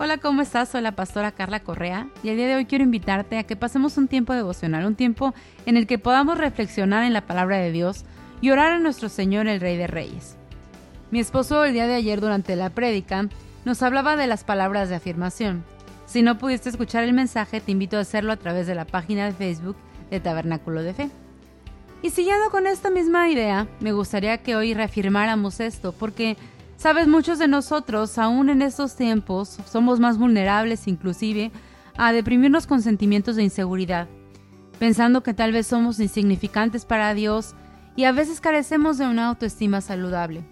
Hola, ¿cómo estás? Soy la pastora Carla Correa y el día de hoy quiero invitarte a que pasemos un tiempo devocional, un tiempo en el que podamos reflexionar en la palabra de Dios y orar a nuestro Señor el Rey de Reyes. Mi esposo el día de ayer durante la prédica nos hablaba de las palabras de afirmación. Si no pudiste escuchar el mensaje, te invito a hacerlo a través de la página de Facebook de Tabernáculo de Fe. Y siguiendo con esta misma idea, me gustaría que hoy reafirmáramos esto, porque Sabes, muchos de nosotros, aún en estos tiempos, somos más vulnerables inclusive a deprimirnos con sentimientos de inseguridad, pensando que tal vez somos insignificantes para Dios y a veces carecemos de una autoestima saludable.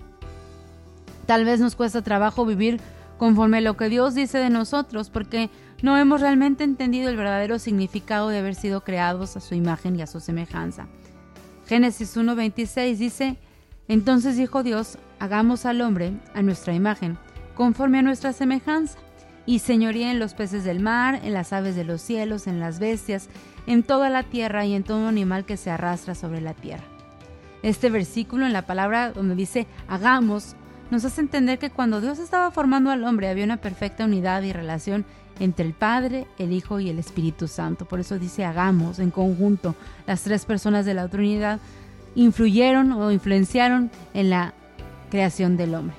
Tal vez nos cuesta trabajo vivir conforme a lo que Dios dice de nosotros porque no hemos realmente entendido el verdadero significado de haber sido creados a su imagen y a su semejanza. Génesis 1.26 dice, entonces dijo Dios, hagamos al hombre a nuestra imagen, conforme a nuestra semejanza, y señoría en los peces del mar, en las aves de los cielos, en las bestias, en toda la tierra y en todo animal que se arrastra sobre la tierra. Este versículo en la palabra donde dice hagamos nos hace entender que cuando Dios estaba formando al hombre había una perfecta unidad y relación entre el Padre, el Hijo y el Espíritu Santo. Por eso dice hagamos en conjunto. Las tres personas de la Trinidad influyeron o influenciaron en la creación del hombre.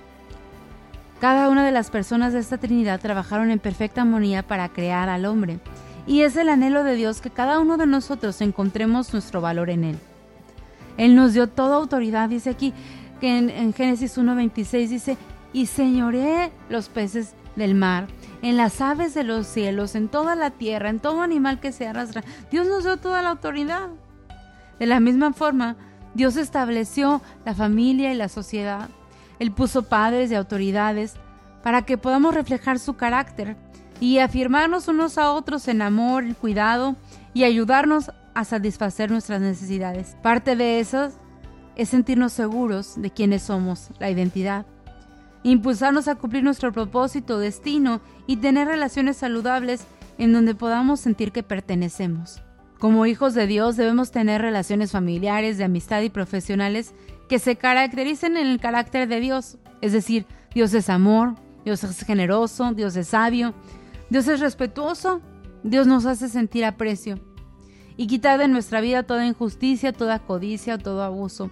Cada una de las personas de esta Trinidad trabajaron en perfecta armonía para crear al hombre, y es el anhelo de Dios que cada uno de nosotros encontremos nuestro valor en Él. Él nos dio toda autoridad, dice aquí, que en, Génesis 1.26 dice, y señoré los peces del mar, en las aves de los cielos, en toda la tierra, en todo animal que se arrastra. Dios nos dio toda la autoridad. De la misma forma, Dios estableció la familia y la sociedad. Él puso padres y autoridades para que podamos reflejar su carácter y afirmarnos unos a otros en amor cuidado y ayudarnos a satisfacer nuestras necesidades. Parte de eso es sentirnos seguros de quiénes somos, la identidad. Impulsarnos a cumplir nuestro propósito, destino y tener relaciones saludables en donde podamos sentir que pertenecemos. Como hijos de Dios debemos tener relaciones familiares, de amistad y profesionales que se caractericen en el carácter de Dios. Es decir, Dios es amor, Dios es generoso, Dios es sabio, Dios es respetuoso, Dios nos hace sentir aprecio y quitar de nuestra vida toda injusticia, toda codicia, todo abuso.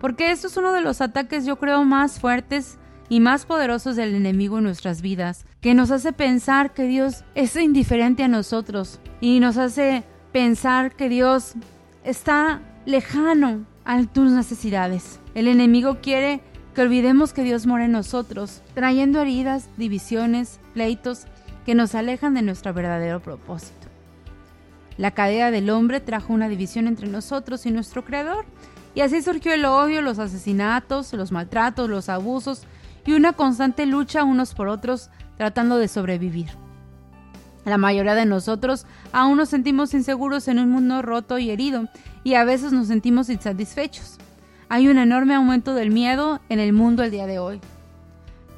Porque esto es uno de los ataques yo creo más fuertes y más poderosos del enemigo en nuestras vidas, que nos hace pensar que Dios es indiferente a nosotros y nos hace pensar que Dios está lejano a tus necesidades. El enemigo quiere que olvidemos que Dios mora en nosotros, trayendo heridas, divisiones, pleitos que nos alejan de nuestro verdadero propósito. La cadena del hombre trajo una división entre nosotros y nuestro Creador, y así surgió el odio, los asesinatos, los maltratos, los abusos y una constante lucha unos por otros tratando de sobrevivir. La mayoría de nosotros aún nos sentimos inseguros en un mundo roto y herido y a veces nos sentimos insatisfechos. Hay un enorme aumento del miedo en el mundo el día de hoy.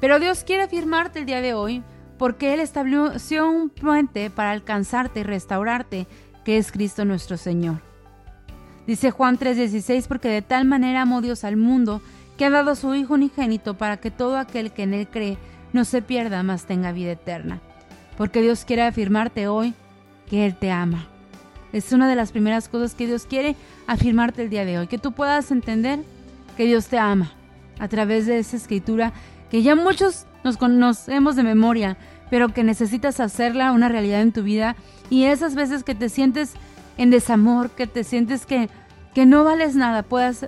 Pero Dios quiere afirmarte el día de hoy porque Él estableció un puente para alcanzarte y restaurarte, que es Cristo nuestro Señor. Dice Juan 3:16, porque de tal manera amó Dios al mundo, que ha dado a su Hijo unigénito para que todo aquel que en Él cree no se pierda, mas tenga vida eterna porque Dios quiere afirmarte hoy que Él te ama. Es una de las primeras cosas que Dios quiere afirmarte el día de hoy, que tú puedas entender que Dios te ama a través de esa escritura que ya muchos nos conocemos de memoria, pero que necesitas hacerla una realidad en tu vida y esas veces que te sientes en desamor, que te sientes que, que no vales nada, puedas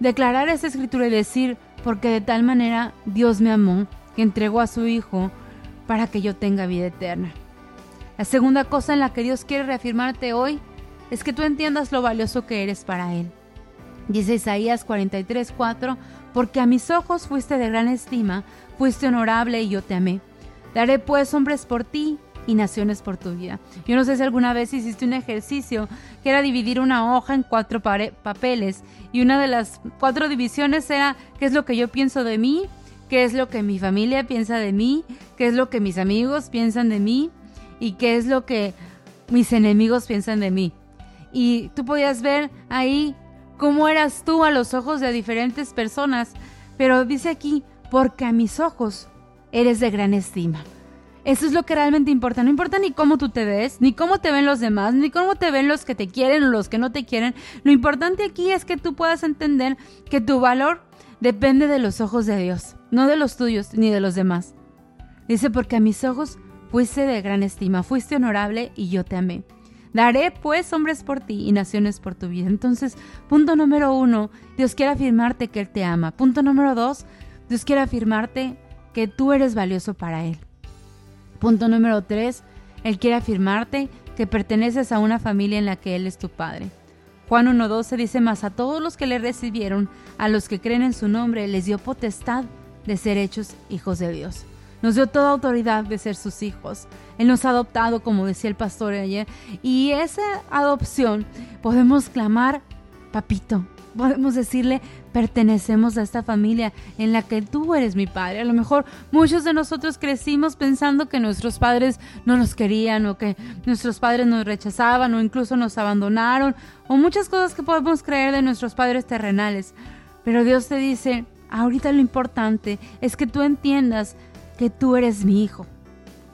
declarar esa escritura y decir, porque de tal manera Dios me amó, que entregó a su Hijo para que yo tenga vida eterna. La segunda cosa en la que Dios quiere reafirmarte hoy es que tú entiendas lo valioso que eres para Él. Dice Isaías 43, 4, porque a mis ojos fuiste de gran estima, fuiste honorable y yo te amé. Daré pues hombres por ti y naciones por tu vida. Yo no sé si alguna vez hiciste un ejercicio que era dividir una hoja en cuatro papeles y una de las cuatro divisiones era qué es lo que yo pienso de mí, qué es lo que mi familia piensa de mí, qué es lo que mis amigos piensan de mí y qué es lo que mis enemigos piensan de mí. Y tú podías ver ahí cómo eras tú a los ojos de diferentes personas, pero dice aquí, porque a mis ojos eres de gran estima. Eso es lo que realmente importa. No importa ni cómo tú te ves, ni cómo te ven los demás, ni cómo te ven los que te quieren o los que no te quieren. Lo importante aquí es que tú puedas entender que tu valor depende de los ojos de Dios, no de los tuyos ni de los demás. Dice, porque a mis ojos fuiste de gran estima, fuiste honorable y yo te amé. Daré pues hombres por ti y naciones por tu vida. Entonces, punto número uno, Dios quiere afirmarte que Él te ama. Punto número dos, Dios quiere afirmarte que tú eres valioso para Él. Punto número tres, Él quiere afirmarte que perteneces a una familia en la que Él es tu Padre. Juan 1.12 dice más, a todos los que le recibieron, a los que creen en su nombre, les dio potestad de ser hechos hijos de Dios. Nos dio toda autoridad de ser sus hijos. Él nos ha adoptado, como decía el pastor ayer. Y esa adopción podemos clamar, papito. Podemos decirle, pertenecemos a esta familia en la que tú eres mi padre. A lo mejor muchos de nosotros crecimos pensando que nuestros padres no nos querían o que nuestros padres nos rechazaban o incluso nos abandonaron o muchas cosas que podemos creer de nuestros padres terrenales. Pero Dios te dice, ahorita lo importante es que tú entiendas que tú eres mi hijo,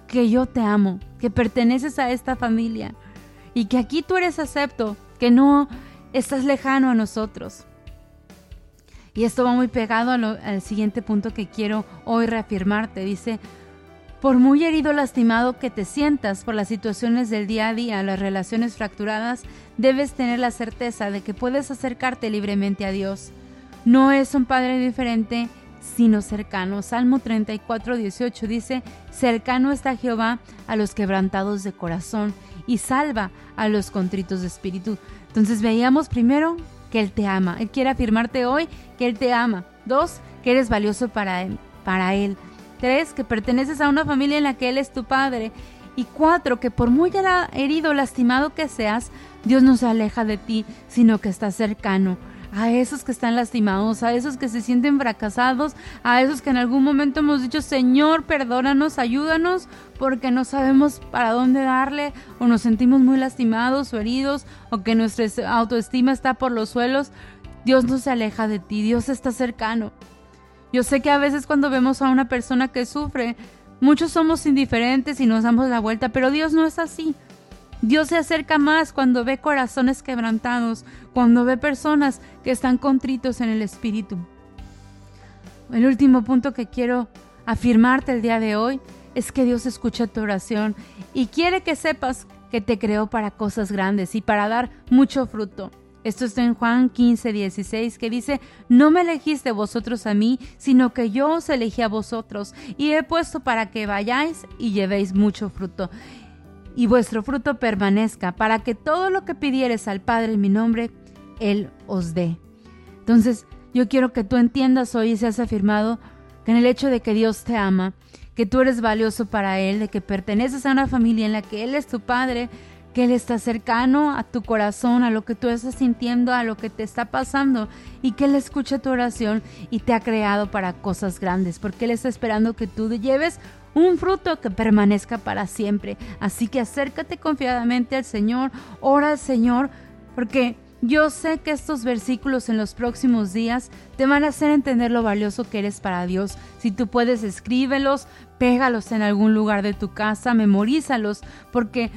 que yo te amo, que perteneces a esta familia y que aquí tú eres acepto, que no estás lejano a nosotros. Y esto va muy pegado al siguiente punto que quiero hoy reafirmarte. Dice, por muy herido lastimado que te sientas por las situaciones del día a día, las relaciones fracturadas, debes tener la certeza de que puedes acercarte libremente a Dios. No es un Padre diferente sino cercano. Salmo 34, 18 dice, cercano está Jehová a los quebrantados de corazón y salva a los contritos de espíritu. Entonces veíamos primero que Él te ama. Él quiere afirmarte hoy que Él te ama. Dos, que eres valioso para Él. Tres, que perteneces a una familia en la que Él es tu Padre. Y cuatro, que por muy herido, lastimado que seas, Dios no se aleja de ti, sino que está cercano a esos que están lastimados, a esos que se sienten fracasados, a esos que en algún momento hemos dicho, Señor, perdónanos, ayúdanos, porque no sabemos para dónde darle, o nos sentimos muy lastimados o heridos, o que nuestra autoestima está por los suelos. Dios no se aleja de ti, Dios está cercano. Yo sé que a veces cuando vemos a una persona que sufre, muchos somos indiferentes y nos damos la vuelta, pero Dios no es así. Dios se acerca más cuando ve corazones quebrantados, cuando ve personas que están contritos en el espíritu. El último punto que quiero afirmarte el día de hoy es que Dios escucha tu oración y quiere que sepas que te creó para cosas grandes y para dar mucho fruto. Esto está en Juan 15, 16, que dice, no me elegiste vosotros a mí, sino que yo os elegí a vosotros y he puesto para que vayáis y llevéis mucho fruto y vuestro fruto permanezca, para que todo lo que pidieres al Padre en mi nombre, Él os dé. Entonces, yo quiero que tú entiendas hoy y seas afirmado que en el hecho de que Dios te ama, que tú eres valioso para Él, de que perteneces a una familia en la que Él es tu Padre, que Él está cercano a tu corazón, a lo que tú estás sintiendo, a lo que te está pasando, y que Él escucha tu oración y te ha creado para cosas grandes, porque Él está esperando que tú lleves un fruto que permanezca para siempre. Así que acércate confiadamente al Señor, ora al Señor, porque yo sé que estos versículos en los próximos días te van a hacer entender lo valioso que eres para Dios. Si tú puedes, escríbelos, pégalos en algún lugar de tu casa, memorízalos, porque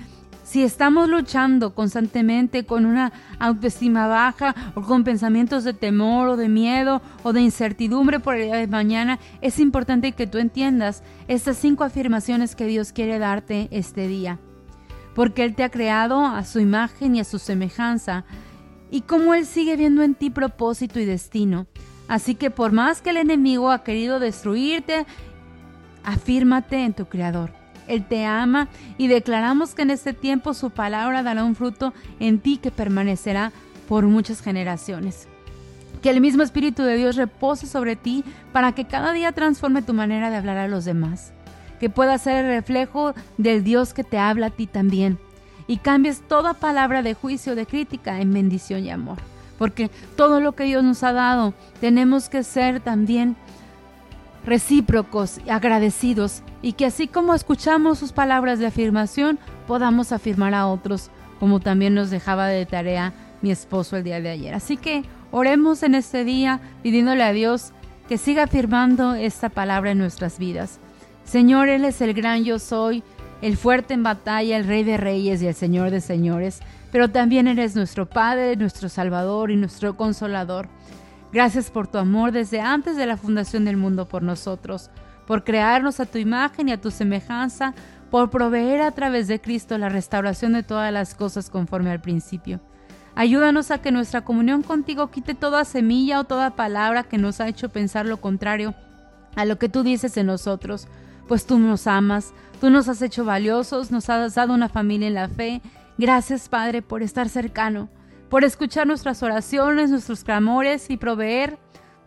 si estamos luchando constantemente con una autoestima baja o con pensamientos de temor o de miedo o de incertidumbre por el día de mañana, es importante que tú entiendas estas cinco afirmaciones que Dios quiere darte este día. Porque Él te ha creado a su imagen y a su semejanza y como Él sigue viendo en ti propósito y destino. Así que por más que el enemigo ha querido destruirte, afírmate en tu Creador. Él te ama y declaramos que en este tiempo su palabra dará un fruto en ti que permanecerá por muchas generaciones. Que el mismo Espíritu de Dios repose sobre ti para que cada día transforme tu manera de hablar a los demás. Que pueda ser el reflejo del Dios que te habla a ti también. Y cambies toda palabra de juicio, de crítica en bendición y amor. Porque todo lo que Dios nos ha dado tenemos que ser también recíprocos agradecidos y que así como escuchamos sus palabras de afirmación, podamos afirmar a otros, como también nos dejaba de tarea mi esposo el día de ayer. Así que oremos en este día pidiéndole a Dios que siga afirmando esta palabra en nuestras vidas. Señor, Él es el gran yo soy, el fuerte en batalla, el Rey de Reyes y el Señor de Señores, pero también eres nuestro Padre, nuestro Salvador y nuestro Consolador. Gracias por tu amor desde antes de la fundación del mundo por nosotros, por crearnos a tu imagen y a tu semejanza, por proveer a través de Cristo la restauración de todas las cosas conforme al principio. Ayúdanos a que nuestra comunión contigo quite toda semilla o toda palabra que nos ha hecho pensar lo contrario a lo que tú dices en nosotros, pues tú nos amas, tú nos has hecho valiosos, nos has dado una familia en la fe. Gracias, Padre, por estar cercano, por escuchar nuestras oraciones, nuestros clamores y proveer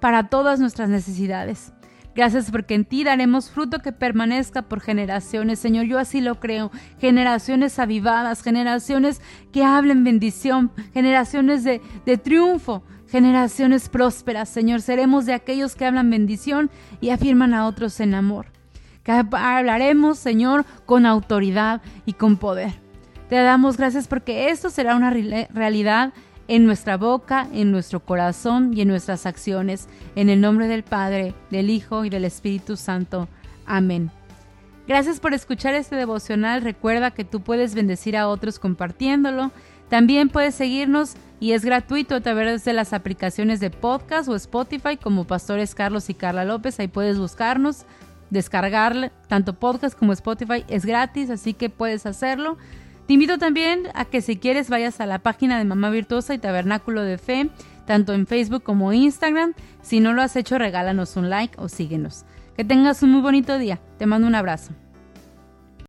para todas nuestras necesidades. Gracias porque en ti daremos fruto que permanezca por generaciones, Señor. Yo así lo creo. Generaciones avivadas, generaciones que hablen bendición, generaciones de, de triunfo, generaciones prósperas, Señor. Seremos de aquellos que hablan bendición y afirman a otros en amor. Que hablaremos, Señor, con autoridad y con poder. Te damos gracias porque esto será una realidad en nuestra boca, en nuestro corazón y en nuestras acciones. En el nombre del Padre, del Hijo y del Espíritu Santo. Amén. Gracias por escuchar este devocional. Recuerda que tú puedes bendecir a otros compartiéndolo. También puedes seguirnos y es gratuito a través de las aplicaciones de podcast o Spotify como Pastores Carlos y Carla López. Ahí puedes buscarnos, descargar tanto podcast como Spotify. Es gratis, así que puedes hacerlo. Te invito también a que si quieres vayas a la página de Mamá Virtuosa y Tabernáculo de Fe, tanto en Facebook como Instagram. Si no lo has hecho, regálanos un like o síguenos. Que tengas un muy bonito día. Te mando un abrazo.